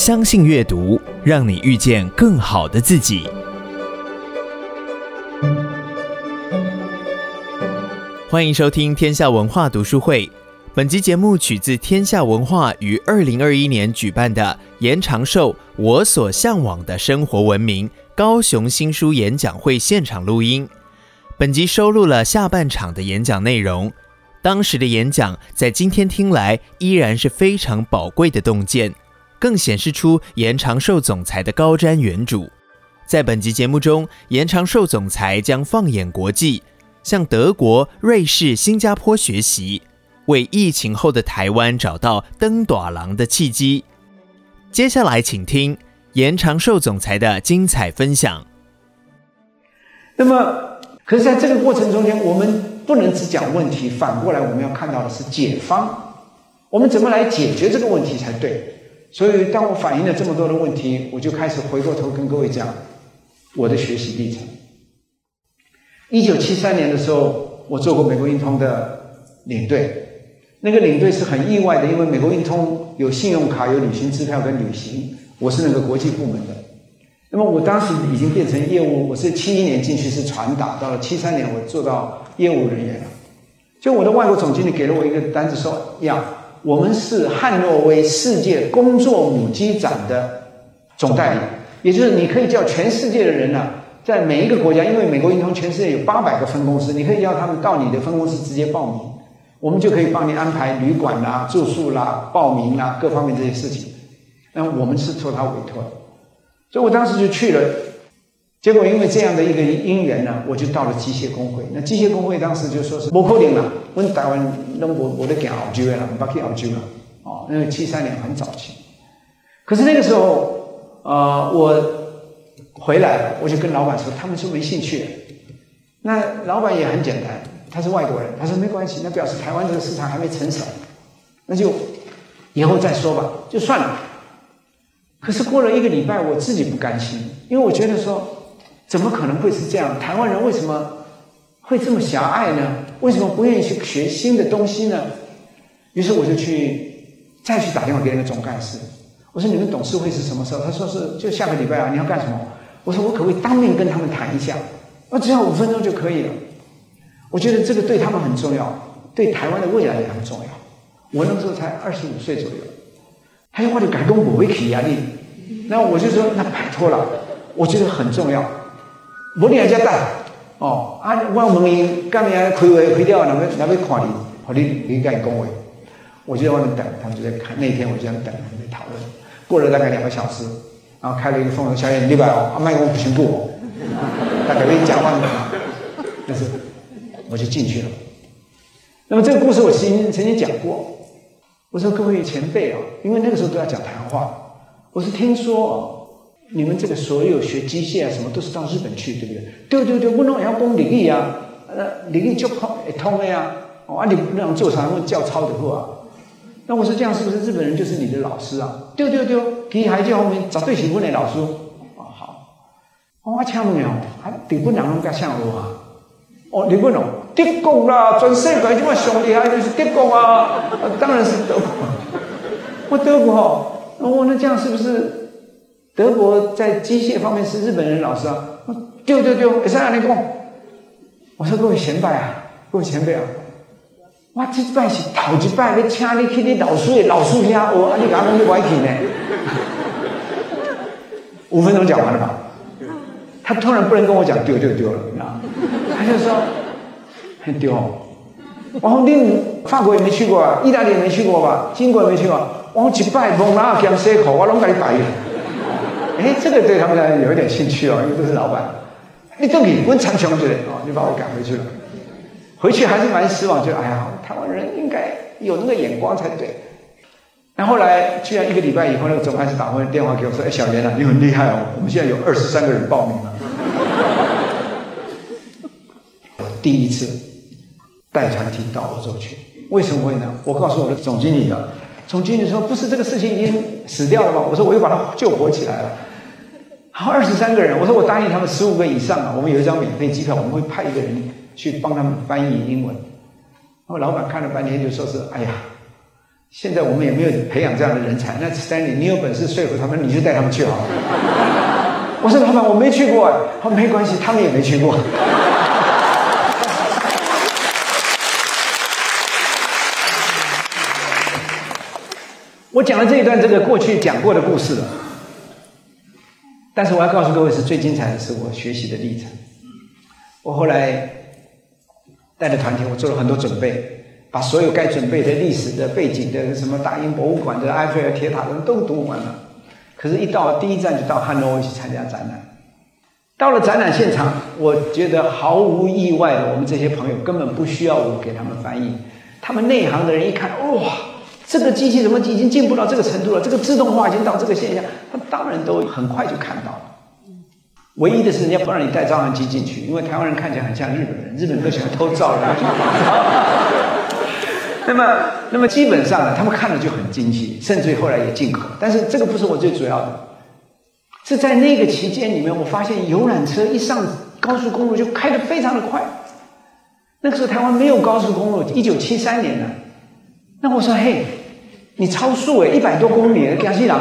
相信阅读，让你遇见更好的自己。欢迎收听天下文化读书会。本集节目取自天下文化于二零二一年举办的延长寿“我所向往的生活文明”高雄新书演讲会现场录音。本集收录了下半场的演讲内容。当时的演讲在今天听来依然是非常宝贵的洞见，更显示出严长寿总裁的高瞻远瞩。在本集节目中，严长寿总裁将放眼国际，向德国、瑞士、新加坡学习。为疫情后的台湾找到登短廊的契机。接下来，请听严长寿总裁的精彩分享。那么，可是在这个过程中间，我们不能只讲问题，反过来我们要看到的是解方。我们怎么来解决这个问题才对？所以，当我反映了这么多的问题，我就开始回过头跟各位讲我的学习历程。一九七三年的时候，我做过美国运通的领队。那个领队是很意外的，因为美国运通有信用卡、有旅行支票跟旅行，我是那个国际部门的。那么我当时已经变成业务，我是七一年进去是传达，到了七三年我做到业务人员了。就我的外国总经理给了我一个单子说，说呀，我们是汉诺威世界工作母鸡展的总代理，也就是你可以叫全世界的人呢、在每一个国家，因为美国运通全世界有八百个分公司，你可以叫他们到你的分公司直接报名。我们就可以帮你安排旅馆啦、住宿啦、报名啦各方面这些事情。那我们是受他委托的，所以我当时就去了。结果因为这样的一个因缘呢，我就到了机械工会。那机械工会当时就说是不可能了，我们台湾那我我都讲澳洲了，不去澳洲了。哦，那个七三年很早期。可是那个时候，呃，我回来，我就跟老板说，他们是没兴趣的。那老板也很简单。他是外国人，他说没关系，那表示台湾这个市场还没成熟，那就以后再说吧，就算了。可是过了一个礼拜，我自己不甘心，因为我觉得说，怎么可能会是这样？台湾人为什么会这么狭隘呢？为什么不愿意去学新的东西呢？于是我就去再去打电话给那个总干事，我说你们董事会是什么时候？他说是就下个礼拜啊，你要干什么？我说我可不可以当面跟他们谈一下？我只要五分钟就可以了。我觉得这个对他们很重要，对台湾的未来也很重要。我那时候才二十五岁左右，还有我就改工不会起压力，那我就说那拜托了，我觉得很重要。我你还在带哦啊！我问伊干咩开会开掉，哪边哪边看你，好你你赶紧恭维。我就在外面等，他们就在看。那天我就在等，他们在讨论。过了大概两个小时，然后开了一个凤凰小眼，礼拜哦，阿麦克不行过，大概跟你讲话，但是。我就进去了。那么这个故事我曾经曾经讲过。我说各位前辈啊，因为那个时候都要讲谈话。我是听说你们这个所有学机械啊什么都是到日本去，对不对？对对对，我弄要讲日语啊，呃，日语就通通的呀。哦，啊，你那样做啥？会教抄的货啊？那我说这样是不是日本人就是你的老师啊？对对对，其实还叫后面找对起问的老师。哦好，我请问哦，啊，日本人拢较像我啊？哦，日本人。德国啦，全世界这么兄弟，还就是德国啊！当然是德国。我德国哈，哦，那这样是不是德国在机械方面是日本人老师啊？对对对，会使安尼讲。我说各位前辈啊，各位前辈啊，我这摆是头一摆要请你去你老师的老师家，我啊，你刚刚去歪去呢？五分钟讲完了吧？他突然不能跟我讲丢丢丢了，你知道吗？他就说。很丢，然后你法国也没去过啊，意大利也没去过吧，英国也没去过，我去拜蒙拉江西口，我拢给你拜。哎，这个对他们来有一点兴趣哦，因为都是老板。你到底问长穷去哦，你把我赶回去了，回去还是蛮失望，就哎呀，台湾人应该有那个眼光才对。然后，来居然一个礼拜以后，那个总干事打回电话给我说：“哎，小严啊，你很厉害哦，我们现在有二十三个人报名了。”第一次。带团体到欧洲去，为什么会呢？我告诉我的总经理了，总经理说：“不是这个事情已经死掉了吗？”我说：“我又把它救活起来了。”好，二十三个人，我说我答应他们十五个以上啊，我们有一张免费机票，我们会派一个人去帮他们翻译英文。然后老板看了半天就说是：“哎呀，现在我们也没有培养这样的人才。那 Stanley，你有本事说服他们，你就带他们去好了。我说老板，我没去过。他说没关系，他们也没去过。我讲了这一段这个过去讲过的故事了，但是我要告诉各位，是最精彩的是我学习的历程。我后来带着团体，我做了很多准备，把所有该准备的历史的背景的什么大英博物馆的埃菲尔铁塔的都读完了。可是，一到第一站就到汉诺威去参加展览。到了展览现场，我觉得毫无意外的，我们这些朋友根本不需要我给他们翻译，他们内行的人一看，哇！这个机器怎么已经进步到这个程度了？这个自动化已经到这个现象，他当然都很快就看到了。唯一的是，人家不让你带照相机进去，因为台湾人看起来很像日本人，日本人都喜欢偷照。那么，那么基本上，他们看了就很惊奇，甚至于后来也进口。但是这个不是我最主要的，是在那个期间里面，我发现游览车一上高速公路就开得非常的快。那个时候台湾没有高速公路，一九七三年呢。那我说，嘿。你超速诶，一百多公里，江西人，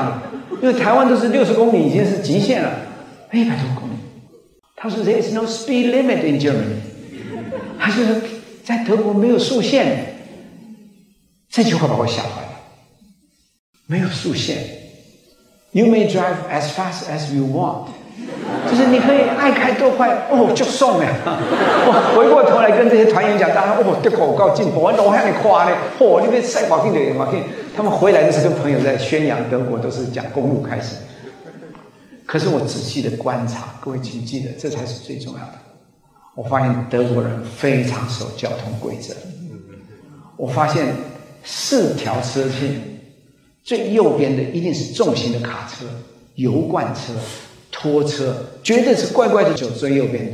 因为台湾都是六十公里已经是极限了，一百多公里。他说：“There is no speed limit in Germany。”他说：“在德国没有速限。”这句话把我吓坏了。没有速限，You may drive as fast as you want。就是你可以爱开多快哦，就送呀！我回过头来跟这些团员讲，大家哦，这个我告进步，我老喊你夸呢，嚯，你别赛马进的马进。他们回来的时候，跟朋友在宣扬德国都是讲公路开始。可是我仔细的观察，各位请记得，这才是最重要的。我发现德国人非常守交通规则。我发现四条车线，最右边的一定是重型的卡车、油罐车。拖车绝对是乖乖的走最右边的，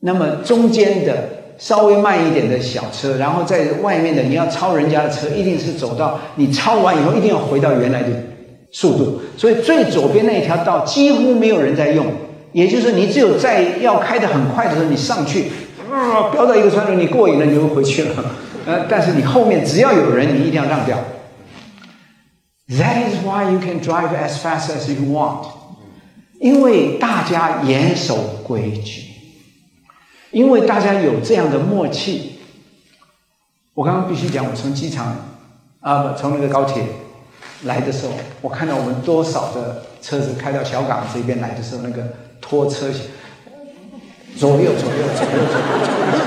那么中间的稍微慢一点的小车，然后在外面的你要超人家的车，一定是走到你超完以后，一定要回到原来的速度。所以最左边那一条道几乎没有人在用，也就是你只有在要开得很快的时候，你上去，啊，飙到一个川流，你过瘾了，你就回去了。呃，但是你后面只要有人，你一定要让掉。That is why you can drive as fast as you want. 因为大家严守规矩，因为大家有这样的默契。我刚刚必须讲，我从机场啊不，从那个高铁来的时候，我看到我们多少的车子开到小港这边来的时候，那个拖车左右左右左右左右左右。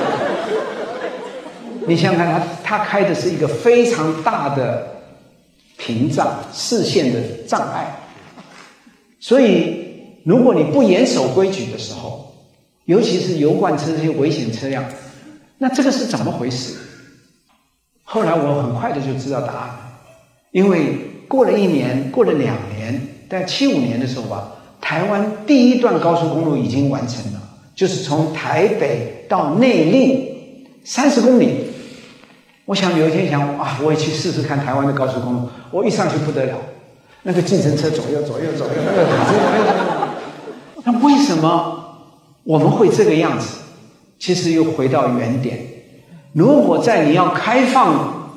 你想想看，他他开的是一个非常大的屏障，视线的障碍，所以。如果你不严守规矩的时候，尤其是油罐车这些危险车辆，那这个是怎么回事？后来我很快的就知道答案，因为过了一年，过了两年，在七五年的时候吧，台湾第一段高速公路已经完成了，就是从台北到内坜三十公里。我想有一天想啊，我也去试试看台湾的高速公路。我一上去不得了，那个计程车左右左右左右，那个卡车左右。那为什么我们会这个样子？其实又回到原点。如果在你要开放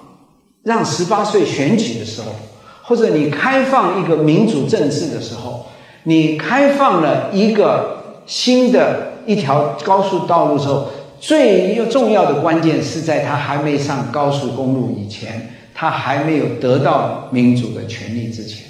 让十八岁选举的时候，或者你开放一个民主政治的时候，你开放了一个新的一条高速道路的时候，最重要的关键是在他还没上高速公路以前，他还没有得到民主的权利之前。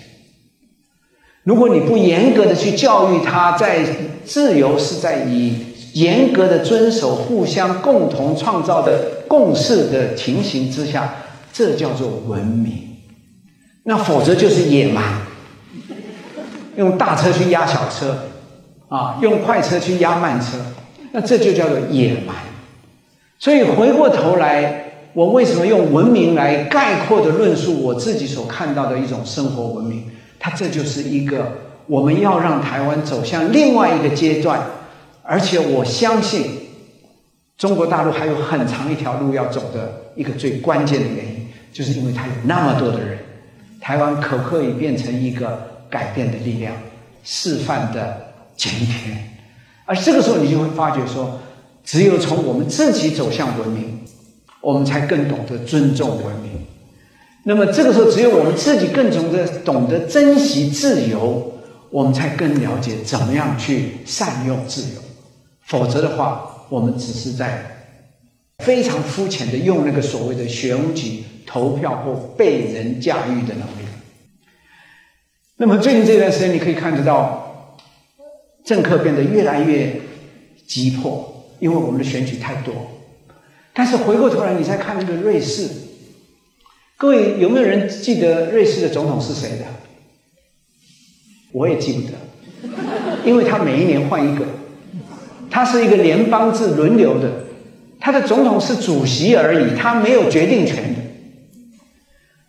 如果你不严格的去教育他，在自由是在以严格的遵守、互相共同创造的共识的情形之下，这叫做文明。那否则就是野蛮，用大车去压小车，啊，用快车去压慢车，那这就叫做野蛮。所以回过头来，我为什么用文明来概括的论述我自己所看到的一种生活文明？它这就是一个我们要让台湾走向另外一个阶段，而且我相信中国大陆还有很长一条路要走的一个最关键的原因，就是因为它有那么多的人，台湾可不可以变成一个改变的力量，示范的前天。而这个时候你就会发觉说，只有从我们自己走向文明，我们才更懂得尊重文明。那么这个时候，只有我们自己更懂得懂得珍惜自由，我们才更了解怎么样去善用自由。否则的话，我们只是在非常肤浅的用那个所谓的选举、投票或被人驾驭的能力。那么最近这段时间，你可以看得到，政客变得越来越急迫，因为我们的选举太多。但是回过头来，你再看那个瑞士。各位有没有人记得瑞士的总统是谁的？我也记不得，因为他每一年换一个，他是一个联邦制轮流的，他的总统是主席而已，他没有决定权的。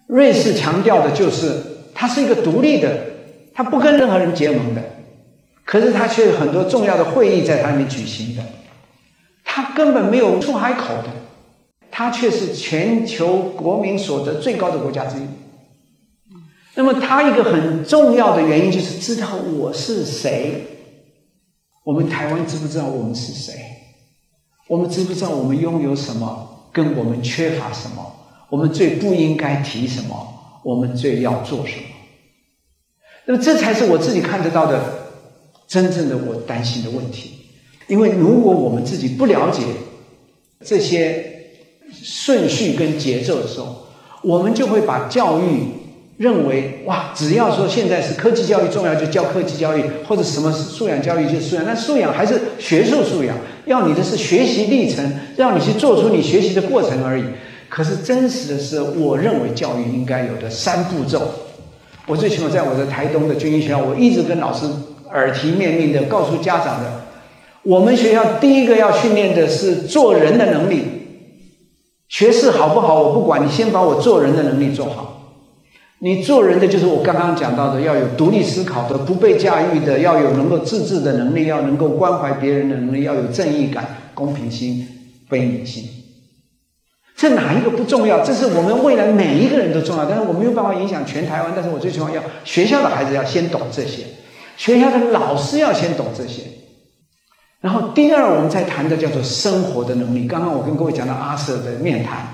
瑞士强调的就是他是一个独立的，他不跟任何人结盟的，可是他却有很多重要的会议在他那里举行的，他根本没有出海口的。它却是全球国民所得最高的国家之一。那么，它一个很重要的原因就是知道我是谁。我们台湾知不知道我们是谁？我们知不知道我们拥有什么，跟我们缺乏什么？我们最不应该提什么？我们最要做什么？那么，这才是我自己看得到的真正的我担心的问题。因为如果我们自己不了解这些，顺序跟节奏的时候，我们就会把教育认为哇，只要说现在是科技教育重要，就教科技教育，或者什么素养教育就素养。那素养还是学术素养，要你的是学习历程，让你去做出你学习的过程而已。可是真实的是，我认为教育应该有的三步骤。我最起码在我的台东的军医学校，我一直跟老师耳提面命的告诉家长的，我们学校第一个要训练的是做人的能力。学识好不好，我不管，你先把我做人的能力做好。你做人的就是我刚刚讲到的，要有独立思考的、不被驾驭的，要有能够自治的能力，要能够关怀别人的能力，要有正义感、公平心、悲悯心。这哪一个不重要？这是我们未来每一个人都重要，但是我没有办法影响全台湾。但是我最起码要学校的孩子要先懂这些，学校的老师要先懂这些。然后第二，我们在谈的叫做生活的能力。刚刚我跟各位讲到阿 Sir 的面谈，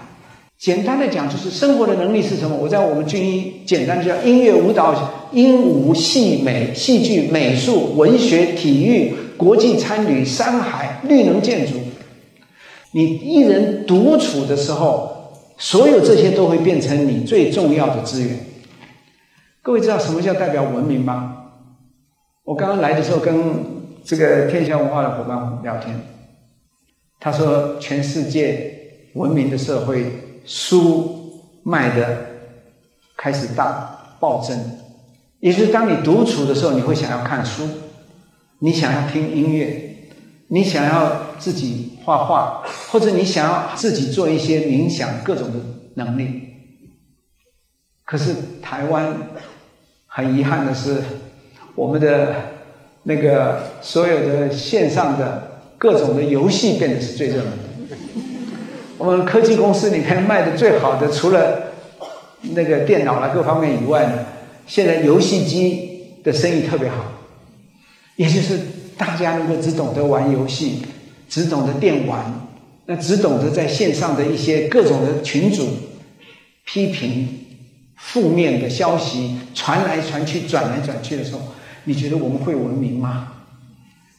简单的讲就是生活的能力是什么？我在我们军医简单的叫音乐、舞蹈、音舞、戏美、戏剧、美术、文学、体育、国际参旅、山海、绿能建筑。你一人独处的时候，所有这些都会变成你最重要的资源。各位知道什么叫代表文明吗？我刚刚来的时候跟。这个天下文化的伙伴聊天，他说：“全世界文明的社会，书卖的开始大暴增，也就是当你独处的时候，你会想要看书，你想要听音乐，你想要自己画画，或者你想要自己做一些冥想各种的能力。可是台湾很遗憾的是，我们的。”那个所有的线上的各种的游戏变得是最热门的。我们科技公司里面卖的最好的，除了那个电脑啦各方面以外呢，现在游戏机的生意特别好。也就是大家如果只懂得玩游戏，只懂得电玩，那只懂得在线上的一些各种的群组批评、负面的消息传来传去、转来转去的时候。你觉得我们会文明吗？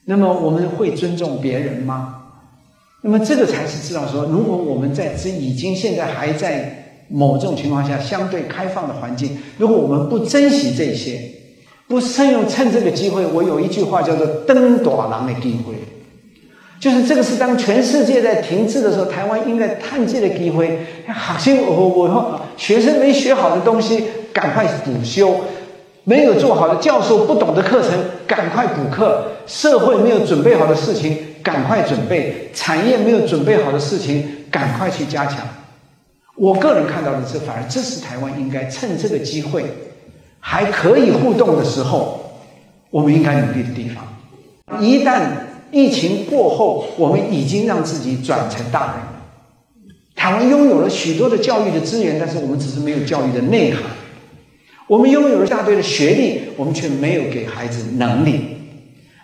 那么我们会尊重别人吗？那么这个才是知道说，如果我们在这已经现在还在某种情况下相对开放的环境，如果我们不珍惜这些，不趁用趁这个机会，我有一句话叫做“登大人的机会”，就是这个是当全世界在停滞的时候，台湾应该趁这个机会，好像我我学生没学好的东西，赶快补修。没有做好的教授不懂的课程，赶快补课；社会没有准备好的事情，赶快准备；产业没有准备好的事情，赶快去加强。我个人看到的是，反而这是台湾应该趁这个机会还可以互动的时候，我们应该努力的地方。一旦疫情过后，我们已经让自己转成大人了。台湾拥有了许多的教育的资源，但是我们只是没有教育的内涵。我们拥有了一大堆的学历，我们却没有给孩子能力。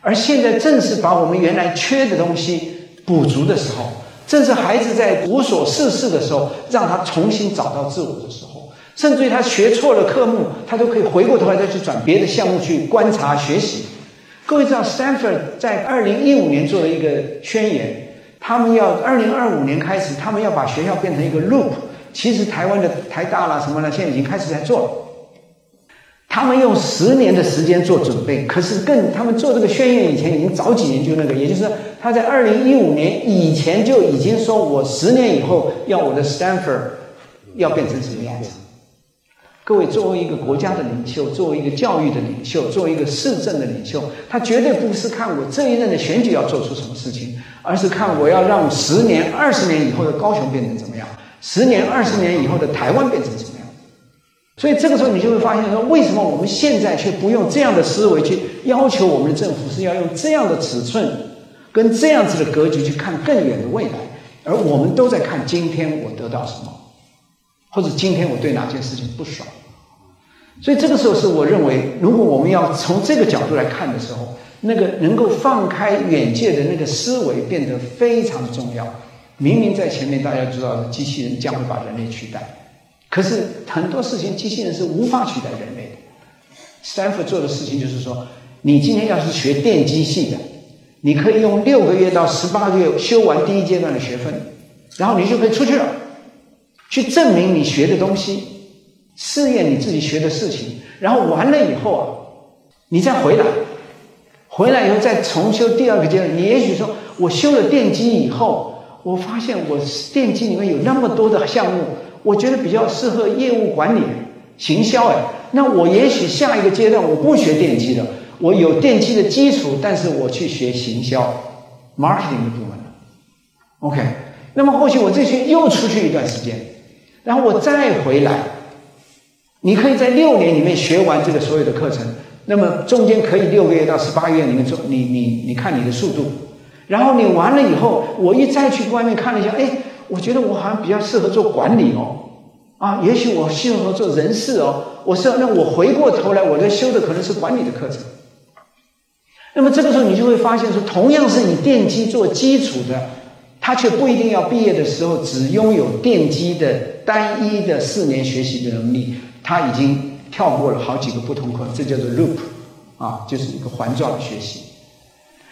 而现在正是把我们原来缺的东西补足的时候，正是孩子在无所事事的时候，让他重新找到自我的时候，甚至于他学错了科目，他都可以回过头来再去转别的项目去观察学习。各位知道，Stanford 在二零一五年做了一个宣言，他们要二零二五年开始，他们要把学校变成一个 loop。其实台湾的台大啦什么的，现在已经开始在做了。他们用十年的时间做准备，可是更他们做这个宣言以前已经早几年就那个，也就是说他在二零一五年以前就已经说，我十年以后要我的 Stanford 要变成什么样子。各位，作为一个国家的领袖，作为一个教育的领袖，作为一个市政的领袖，他绝对不是看我这一任的选举要做出什么事情，而是看我要让十年、二十年以后的高雄变成怎么样，十年、二十年以后的台湾变成怎么样。所以这个时候，你就会发现说，为什么我们现在却不用这样的思维去要求我们的政府是要用这样的尺寸跟这样子的格局去看更远的未来，而我们都在看今天我得到什么。或者今天我对哪件事情不爽，所以这个时候是我认为，如果我们要从这个角度来看的时候，那个能够放开远见的那个思维变得非常重要。明明在前面大家知道，机器人将会把人类取代，可是很多事情机器人是无法取代人类的。Stanford 做的事情就是说，你今天要是学电机系的，你可以用六个月到十八个月修完第一阶段的学分，然后你就可以出去了。去证明你学的东西，试验你自己学的事情，然后完了以后啊，你再回来，回来以后再重修第二个阶段。你也许说，我修了电机以后，我发现我电机里面有那么多的项目，我觉得比较适合业务管理、行销。哎，那我也许下一个阶段我不学电机了，我有电机的基础，但是我去学行销、marketing 的部分。OK，那么或许我这学又出去一段时间。然后我再回来，你可以在六年里面学完这个所有的课程，那么中间可以六个月到十八个月里面做，你你你看你的速度，然后你完了以后，我一再去外面看了一下，哎，我觉得我好像比较适合做管理哦，啊，也许我适合做人事哦，我是那我回过头来，我在修的可能是管理的课程，那么这个时候你就会发现说，同样是你电机做基础的。他却不一定要毕业的时候只拥有电机的单一的四年学习的能力，他已经跳过了好几个不同课，这叫做 loop，啊，就是一个环状的学习，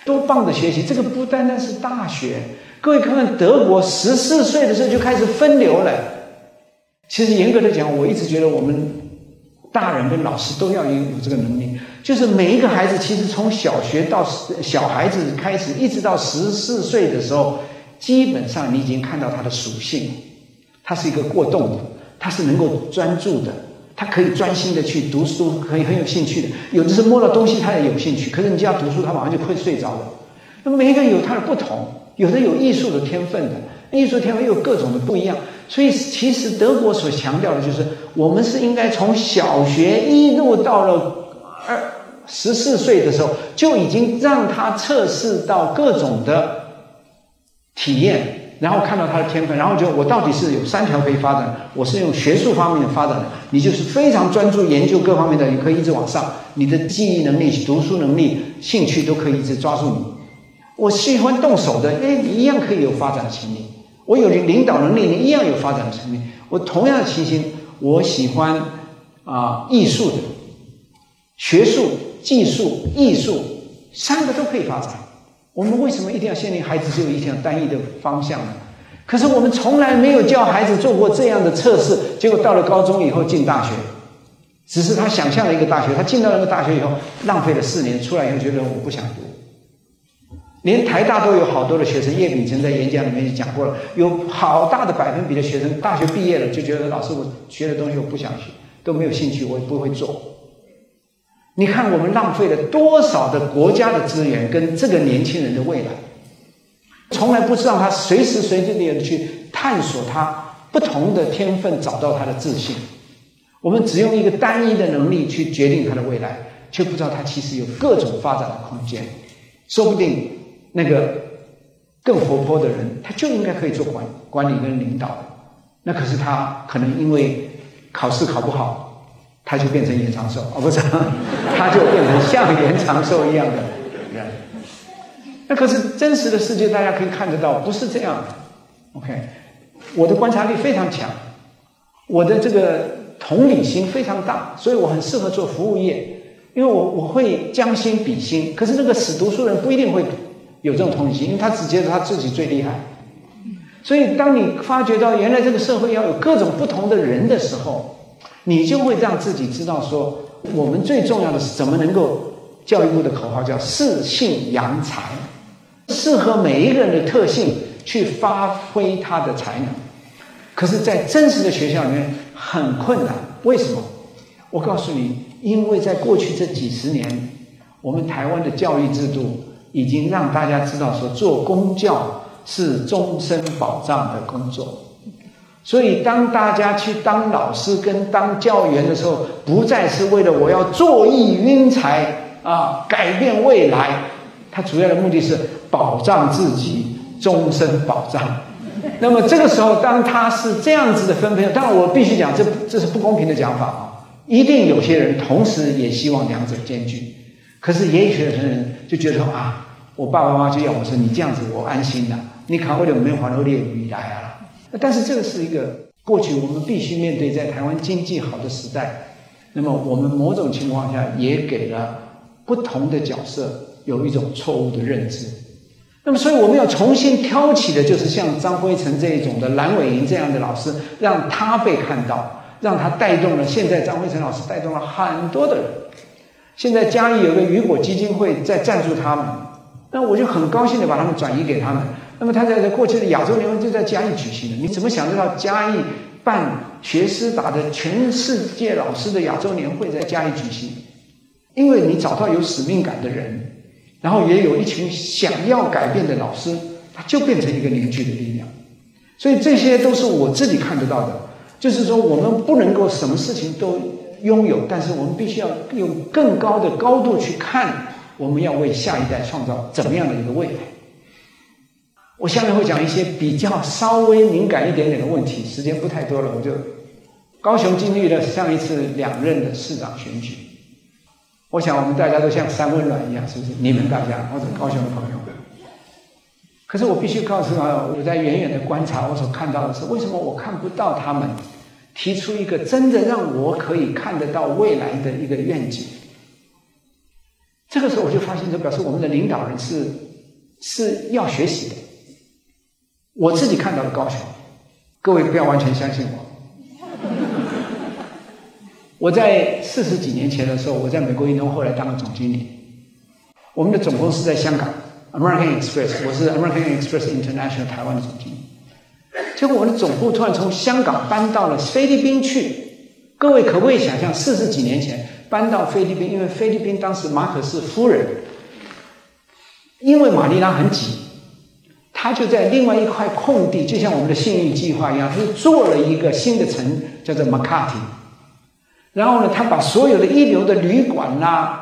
多棒的学习！这个不单单是大学，各位看看德国十四岁的时候就开始分流了。其实严格的讲，我一直觉得我们大人跟老师都要有有这个能力，就是每一个孩子其实从小学到小孩子开始，一直到十四岁的时候。基本上你已经看到他的属性，他是一个过动的，他是能够专注的，他可以专心的去读书，可以很有兴趣的。有的是摸到东西他也有兴趣，可是你叫他读书，他马上就会睡着了。那么每一个人有他的不同，有的有艺术的天分的，艺术天分又有各种的不一样。所以其实德国所强调的就是，我们是应该从小学一路到了二十四岁的时候，就已经让他测试到各种的。体验，然后看到他的天分，然后就我到底是有三条可以发展。我是用学术方面的发展的，你就是非常专注研究各方面的，你可以一直往上。你的记忆能力、读书能力、兴趣都可以一直抓住你。我喜欢动手的，哎，一样可以有发展的潜力。我有领导能力，你一样有发展的潜力。我同样的情形，我喜欢啊艺术的，学术、技术、艺术三个都可以发展。我们为什么一定要限定孩子只有一条单一的方向呢？可是我们从来没有叫孩子做过这样的测试，结果到了高中以后进大学，只是他想象了一个大学，他进到那个大学以后浪费了四年，出来以后觉得我不想读。连台大都有好多的学生，叶秉成在演讲里面就讲过了，有好大的百分比的学生大学毕业了就觉得老师我学的东西我不想学，都没有兴趣，我也不会做。你看，我们浪费了多少的国家的资源跟这个年轻人的未来，从来不知道他随时随地的去探索他不同的天分，找到他的自信。我们只用一个单一的能力去决定他的未来，却不知道他其实有各种发展的空间。说不定那个更活泼的人，他就应该可以做管管理跟领导。那可是他可能因为考试考不好。他就变成延长寿哦，不是，他就变成像延长寿一样的人。那可是真实的世界，大家可以看得到，不是这样的。OK，我的观察力非常强，我的这个同理心非常大，所以我很适合做服务业，因为我我会将心比心。可是那个死读书人不一定会有这种同理心，因为他只觉得他自己最厉害。所以当你发觉到原来这个社会要有各种不同的人的时候，你就会让自己知道说，我们最重要的是怎么能够，教育部的口号叫适性扬才，适合每一个人的特性去发挥他的才能。可是，在真实的学校里面很困难，为什么？我告诉你，因为在过去这几十年，我们台湾的教育制度已经让大家知道说，做公教是终身保障的工作。所以，当大家去当老师跟当教员的时候，不再是为了我要坐育英才啊，改变未来，他主要的目的是保障自己终身保障。那么这个时候，当他是这样子的分配，当然我必须讲，这这是不公平的讲法啊！一定有些人同时也希望两者兼具，可是也有些人就觉得说啊，我爸爸妈妈就要我说你这样子，我安心了，你考不了没有还到列语来啊！但是这个是一个过去我们必须面对，在台湾经济好的时代，那么我们某种情况下也给了不同的角色有一种错误的认知。那么，所以我们要重新挑起的，就是像张辉成这一种的蓝伟莹这样的老师，让他被看到，让他带动了。现在张辉成老师带动了很多的人。现在嘉义有个雨果基金会在赞助他们，那我就很高兴的把他们转移给他们。那么他在过去的亚洲年会就在嘉义举行的，你怎么想得到嘉义办学思达的全世界老师的亚洲年会在嘉义举行？因为你找到有使命感的人。然后也有一群想要改变的老师，他就变成一个凝聚的力量。所以这些都是我自己看得到的。就是说，我们不能够什么事情都拥有，但是我们必须要用更高的高度去看，我们要为下一代创造怎么样的一个未来。我下面会讲一些比较稍微敏感一点点的问题，时间不太多了，我就高雄经历了上一次两任的市长选举。我想我们大家都像三温暖一样，是不是？你们大家或者高雄的朋友。可是我必须告诉他，我在远远的观察，我所看到的是，为什么我看不到他们提出一个真的让我可以看得到未来的一个愿景？这个时候我就发现，就表示我们的领导人是是要学习的。我自己看到的高雄，各位不要完全相信我。我在四十几年前的时候，我在美国运通后来当了总经理。我们的总公司在香港，American Express，我是 American Express International 台湾的总经理。结果我的总部突然从香港搬到了菲律宾去。各位可不可以想象，四十几年前搬到菲律宾，因为菲律宾当时马可仕夫人，因为马尼拉很挤，他就在另外一块空地，就像我们的信义计划一样，他就做了一个新的城，叫做 Makati。然后呢，他把所有的一流的旅馆呐、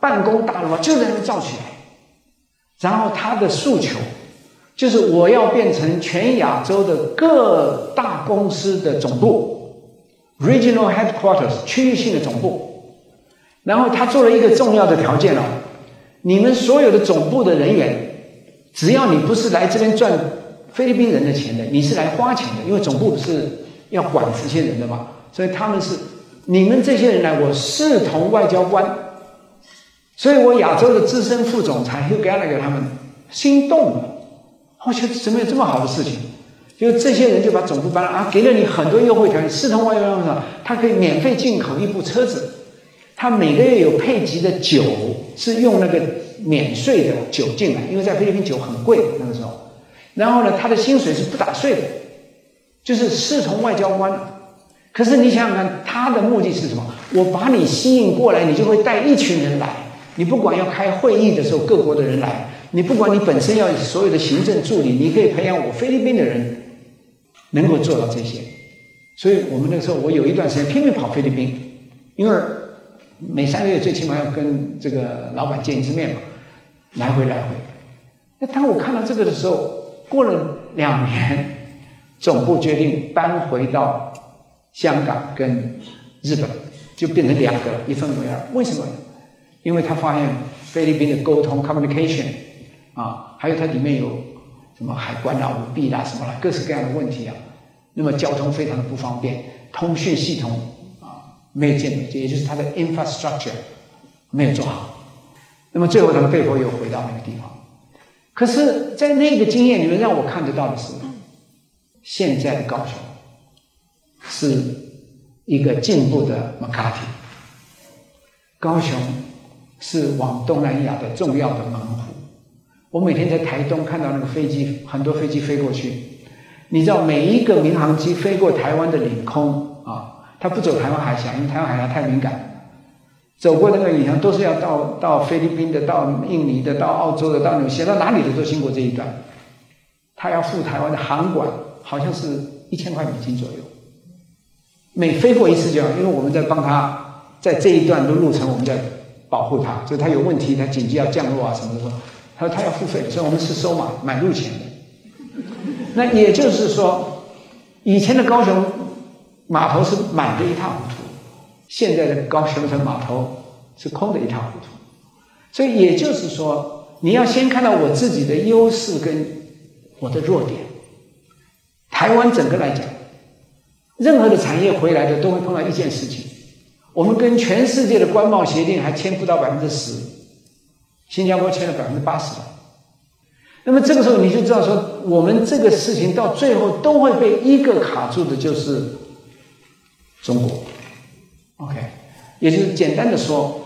办公大楼啊，就在那造起来。然后他的诉求就是我要变成全亚洲的各大公司的总部 （regional headquarters） 区域性的总部。然后他做了一个重要的条件哦，你们所有的总部的人员，只要你不是来这边赚菲律宾人的钱的，你是来花钱的，因为总部不是要管这些人的嘛，所以他们是。你们这些人来，我视同外交官，所以我亚洲的资深副总裁 Huganag 他们心动了。我觉得怎么有这么好的事情？就这些人就把总部搬了啊，给了你很多优惠条件，视同外交官，他可以免费进口一部车子，他每个月有配给的酒是用那个免税的酒进来，因为在菲律宾酒很贵那个时候。然后呢，他的薪水是不打税的，就是视同外交官。可是你想想看，他的目的是什么？我把你吸引过来，你就会带一群人来。你不管要开会议的时候，各国的人来；你不管你本身要所有的行政助理，你可以培养我菲律宾的人，能够做到这些。所以我们那个时候，我有一段时间拼命跑菲律宾，因为每三个月最起码要跟这个老板见一次面嘛，来回来回。那当我看到这个的时候，过了两年，总部决定搬回到。香港跟日本就变成两个，一分为二。为什么？因为他发现菲律宾的沟通 （communication） 啊，还有它里面有什么海关啊、舞弊啦、什么啦，各式各样的问题啊。那么交通非常的不方便，通讯系统没有建，也就是它的 infrastructure 没有做好。那么最后他们被迫又回到那个地方。可是，在那个经验里面，让我看得到的是，现在的高雄是一个进步的 Macati。高雄是往东南亚的重要的门户。我每天在台东看到那个飞机，很多飞机飞过去。你知道，每一个民航机飞过台湾的领空他，不走台湾海峡，因为台湾海峡太敏感。走过那个领空都是要到到菲律宾的、到印尼的、到澳洲的、到纽西兰，到哪里的都经过这一段。他要付台湾的航管，好像是一千块美金左右。每飞过一次就要，因为我们在帮他，在这一段的路程，我们在保护他，所以他有问题，他紧急要降落啊什么的时候，他说他要付费，所以我们是收嘛，买路钱的。那也就是说，以前的高雄码头是满的一塌糊涂，现在的高雄城码头是空的一塌糊涂。所以也就是说，你要先看到我自己的优势跟我的弱点。台湾整个来讲，任何的产业回来的都会碰到一件事情，我们跟全世界的关贸协定还签不到百分之十，新加坡签了百分之八十。那么这个时候你就知道说，我们这个事情到最后都会被一个卡住的，就是中国。OK，也就是简单的说，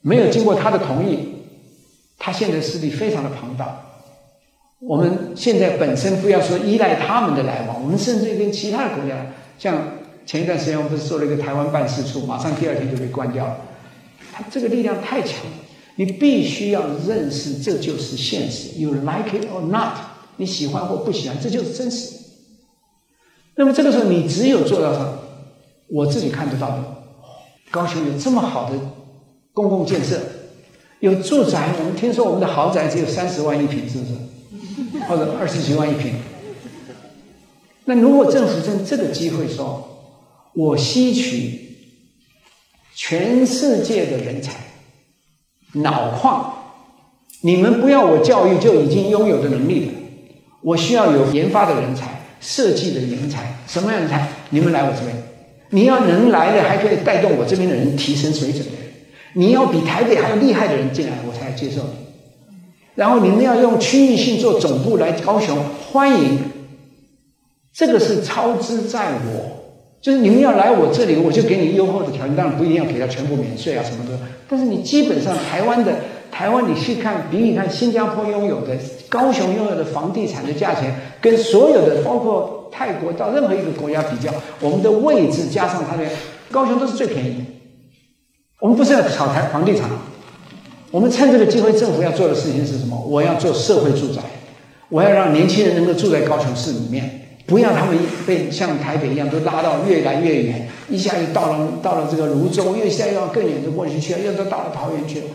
没有经过他的同意，他现在势力非常的庞大。我们现在本身不要说依赖他们的来往，我们甚至跟其他的国家，像前一段时间我们不是做了一个台湾办事处，马上第二天就被关掉了。他这个力量太强。你必须要认识，这就是现实。You like it or not？你喜欢或不喜欢，这就是真实。那么这个时候，你只有做到说，我自己看得到的，高雄有这么好的公共建设，有住宅。我们听说我们的豪宅只有三十万一平，是不是？或者二十几万一平？那如果政府趁这个机会说，我吸取全世界的人才。脑矿，你们不要我教育就已经拥有的能力了。我需要有研发的人才、设计的人才，什么样的人才？你们来我这边，你要能来的，还可以带动我这边的人提升水准。你要比台北还要厉害的人进来，我才接受你。然后你们要用区域性做总部来高雄，欢迎。这个是操之在我。就是你们要来我这里，我就给你优厚的条件，当然不一定要给他全部免税啊什么的。但是你基本上台湾的台湾，你去看比你看新加坡拥有的、高雄拥有的房地产的价钱，跟所有的包括泰国到任何一个国家比较，我们的位置加上它的高雄都是最便宜的。我们不是要炒台房地产，我们趁这个机会，政府要做的事情是什么？我要做社会住宅，我要让年轻人能够住在高雄市里面。不要他们被像台北一样都拉到越来越远，一下又到了到了这个芦洲，又一下又要更远的过去去，又都到了桃园去了。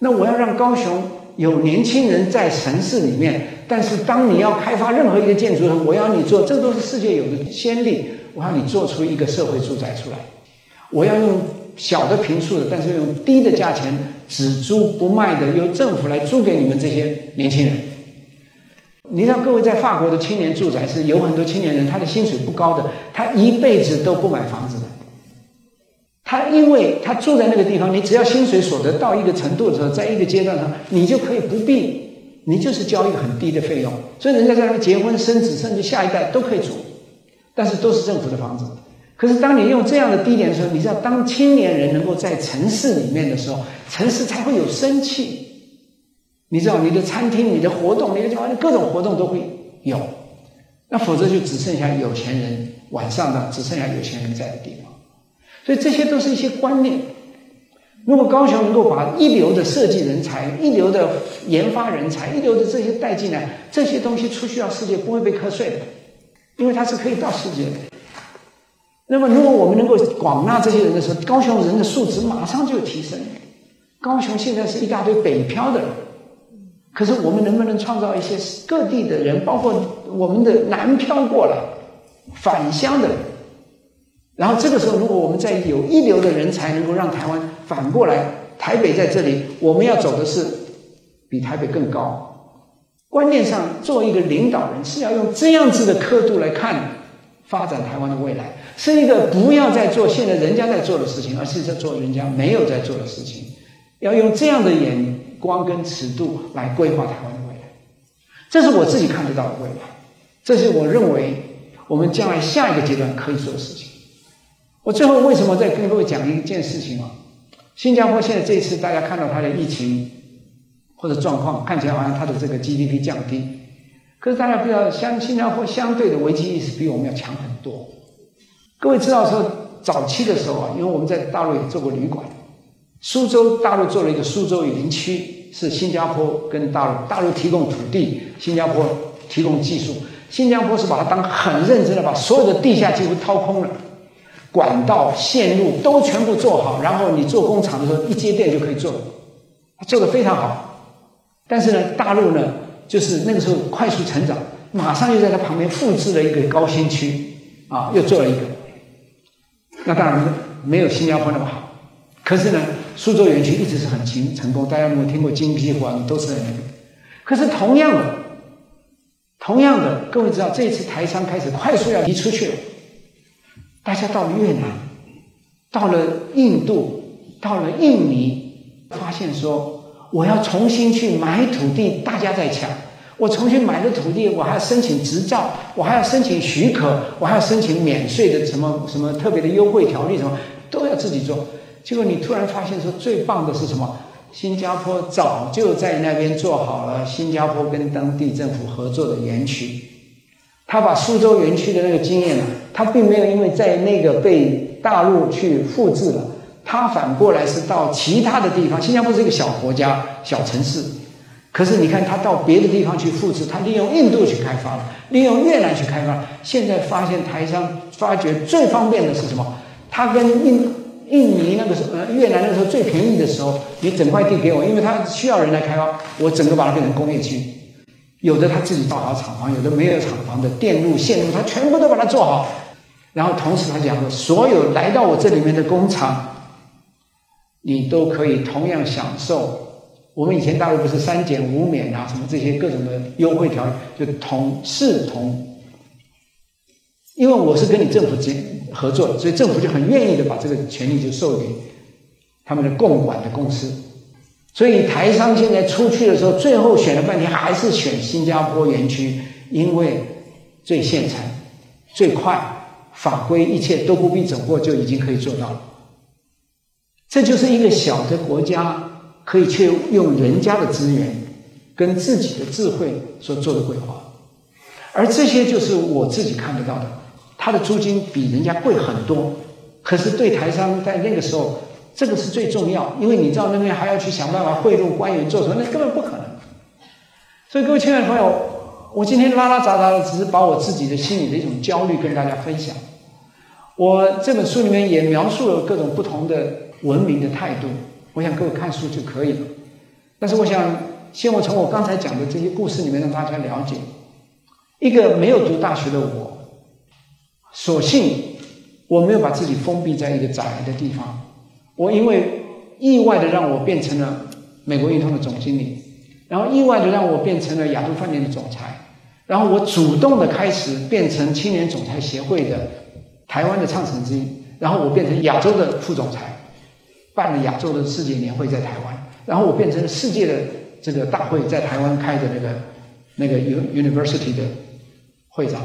那我要让高雄有年轻人在城市里面，但是当你要开发任何一个建筑的时候，我要你做，这都是世界有的先例。我要你做出一个社会住宅出来，我要用小的坪数的，但是用低的价钱，只租不卖的，由政府来租给你们这些年轻人。你让各位在法国的青年住宅是有很多青年人，他的薪水不高的，他一辈子都不买房子的。他因为他住在那个地方，你只要薪水所得到一个程度的时候，在一个阶段上，你就可以不必，你就是交一个很低的费用，所以人家在那结婚生子，甚至下一代都可以住，但是都是政府的房子。可是当你用这样的低廉的时候，你知道，当青年人能够在城市里面的时候，城市才会有生气。你知道你的餐厅、你的活动、你的各种活动都会有，那否则就只剩下有钱人晚上呢，只剩下有钱人在的地方。所以这些都是一些观念。如果高雄能够把一流的设计人才、一流的研发人才、一流的这些带进来，这些东西出去到世界不会被瞌睡的，因为它是可以到世界的。那么如果我们能够广纳这些人的时候，高雄人的素质马上就提升。高雄现在是一大堆北漂的人。可是我们能不能创造一些各地的人，包括我们的南漂过来、返乡的人？然后这个时候，如果我们再有一流的人才，能够让台湾反过来，台北在这里，我们要走的是比台北更高。观念上，做一个领导人是要用这样子的刻度来看发展台湾的未来，是一个不要再做现在人家在做的事情，而是在做人家没有在做的事情。要用这样的眼光跟尺度来规划台湾的未来，这是我自己看得到的未来，这是我认为我们将来下一个阶段可以做的事情。我最后为什么再跟各位讲一件事情啊？新加坡现在这一次大家看到它的疫情或者状况，看起来好像它的这个 GDP 降低，可是大家不要，相新加坡相对的危机意识比我们要强很多。各位知道说早期的时候啊，因为我们在大陆也做过旅馆。苏州大陆做了一个苏州园区，是新加坡跟大陆，大陆提供土地，新加坡提供技术。新加坡是把它当很认真的，把所有的地下几乎掏空了，管道、线路都全部做好，然后你做工厂的时候一接电就可以做，他做得非常好。但是呢，大陆呢，就是那个时候快速成长，马上又在它旁边复制了一个高新区，啊，又做了一个。那当然没有新加坡那么好，可是呢。苏州园区一直是很成成功，大家有没有听过金碧华？都是在那边。可是同样的，同样的，各位知道，这一次台商开始快速要移出去了。大家到越南，到了印度，到了印尼，发现说我要重新去买土地，大家在抢。我重新买的土地，我还要申请执照，我还要申请许可，我还要申请免税的什么什么特别的优惠条例，什么都要自己做。结果你突然发现说，最棒的是什么？新加坡早就在那边做好了新加坡跟当地政府合作的园区，他把苏州园区的那个经验呢，他并没有因为在那个被大陆去复制了，他反过来是到其他的地方。新加坡是一个小国家、小城市，可是你看他到别的地方去复制，他利用印度去开发了，利用越南去开发。现在发现台商发觉最方便的是什么？他跟印。印尼那个时候，呃，越南那时候最便宜的时候，你整块地给我，因为他需要人来开发，我整个把它变成工业区。有的他自己造好厂房，有的没有厂房的电路线路，他全部都把它做好。然后同时他讲说，所有来到我这里面的工厂，你都可以同样享受。我们以前大陆不是三减五免啊，什么这些各种的优惠条例，就同视同。因为我是跟你政府合作，所以政府就很愿意的把这个权利就授给他们的共管的公司。所以台商现在出去的时候，最后选了半天还是选新加坡园区，因为最现成、最快，法规一切都不必走过就已经可以做到了。这就是一个小的国家可以去用人家的资源跟自己的智慧所做的规划，而这些就是我自己看得到的。他的租金比人家贵很多，可是对台商在那个时候，这个是最重要，因为你知道那边还要去想办法贿赂官员做什么，那根本不可能。所以各位亲爱的朋友，我今天拉拉杂杂的，只是把我自己的心里的一种焦虑跟大家分享。我这本书里面也描述了各种不同的文明的态度，我想各位看书就可以了。但是我想，先我从我刚才讲的这些故事里面让大家了解，一个没有读大学的我。所幸我没有把自己封闭在一个窄的地方，我因为意外的让我变成了美国运通的总经理，然后意外的让我变成了亚洲饭店的总裁，然后我主动的开始变成青年总裁协会的台湾的创始人之一，然后我变成亚洲的副总裁，办了亚洲的世界年会在台湾，然后我变成了世界的这个大会在台湾开的那个那个 University 的会长。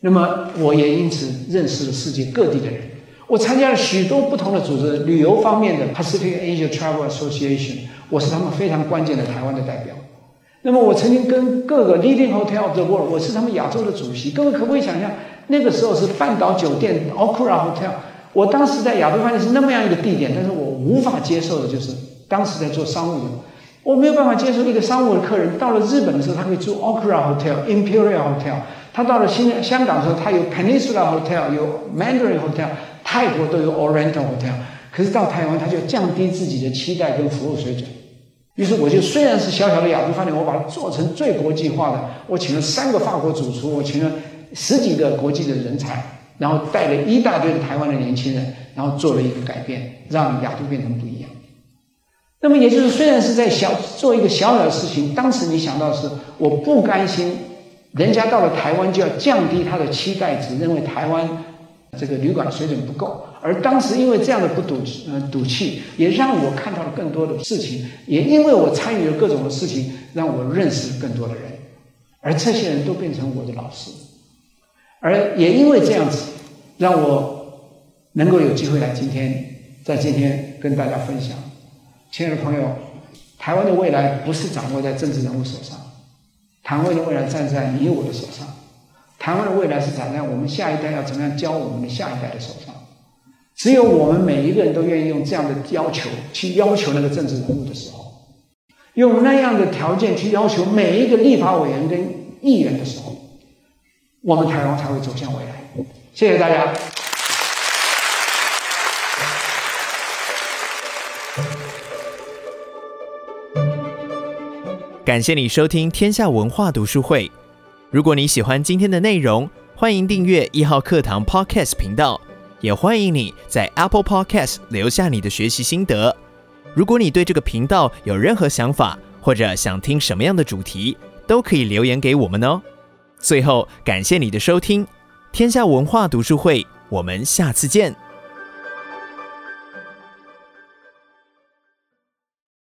那么我也因此认识了世界各地的人。我参加了许多不同的组织，旅游方面的 Pacific Asia Travel Association，我是他们非常关键的台湾的代表。那么我曾经跟各个 Leading Hotel of the World，我是他们亚洲的主席。各位可不可以想象，那个时候是半岛酒店 Okura Hotel，我当时在亚洲饭店是那么样一个地点，但是我无法接受的就是当时在做商务的，我没有办法接受一个商务的客人到了日本的时候，他可以住 Okura Hotel、Imperial Hotel。他到了新香港的时候，他有 Peninsula Hotel，有 Mandarin Hotel，泰国都有 Oriental Hotel。可是到台湾，他就降低自己的期待跟服务水准。于是我就虽然是小小的亚洲饭店，我把它做成最国际化的。我请了三个法国主厨，我请了十几个国际的人才，然后带了一大堆的台湾的年轻人，然后做了一个改变，让亚洲变成不一样。那么也就是虽然是在小做一个小小的事情，当时你想到是我不甘心。人家到了台湾就要降低他的期待值，认为台湾这个旅馆的水准不够。而当时因为这样的不赌呃赌气，也让我看到了更多的事情，也因为我参与了各种的事情，让我认识更多的人，而这些人都变成我的老师，而也因为这样子，让我能够有机会来今天，在今天跟大家分享。亲爱的朋友，台湾的未来不是掌握在政治人物手上，台湾的未来站在你我的手上，台湾的未来是站在我们下一代要怎么样教我们的下一代的手上。只有我们每一个人都愿意用这样的要求去要求那个政治人物的时候，用那样的条件去要求每一个立法委员跟议员的时候，我们台湾才会走向未来。谢谢大家。感谢你收听天下文化读书会。如果你喜欢今天的内容，欢迎订阅一号课堂 Podcast 频道。也欢迎你在 Apple Podcast 留下你的学习心得。如果你对这个频道有任何想法，或者想听什么样的主题，都可以留言给我们哦。最后，感谢你的收听，天下文化读书会，我们下次见。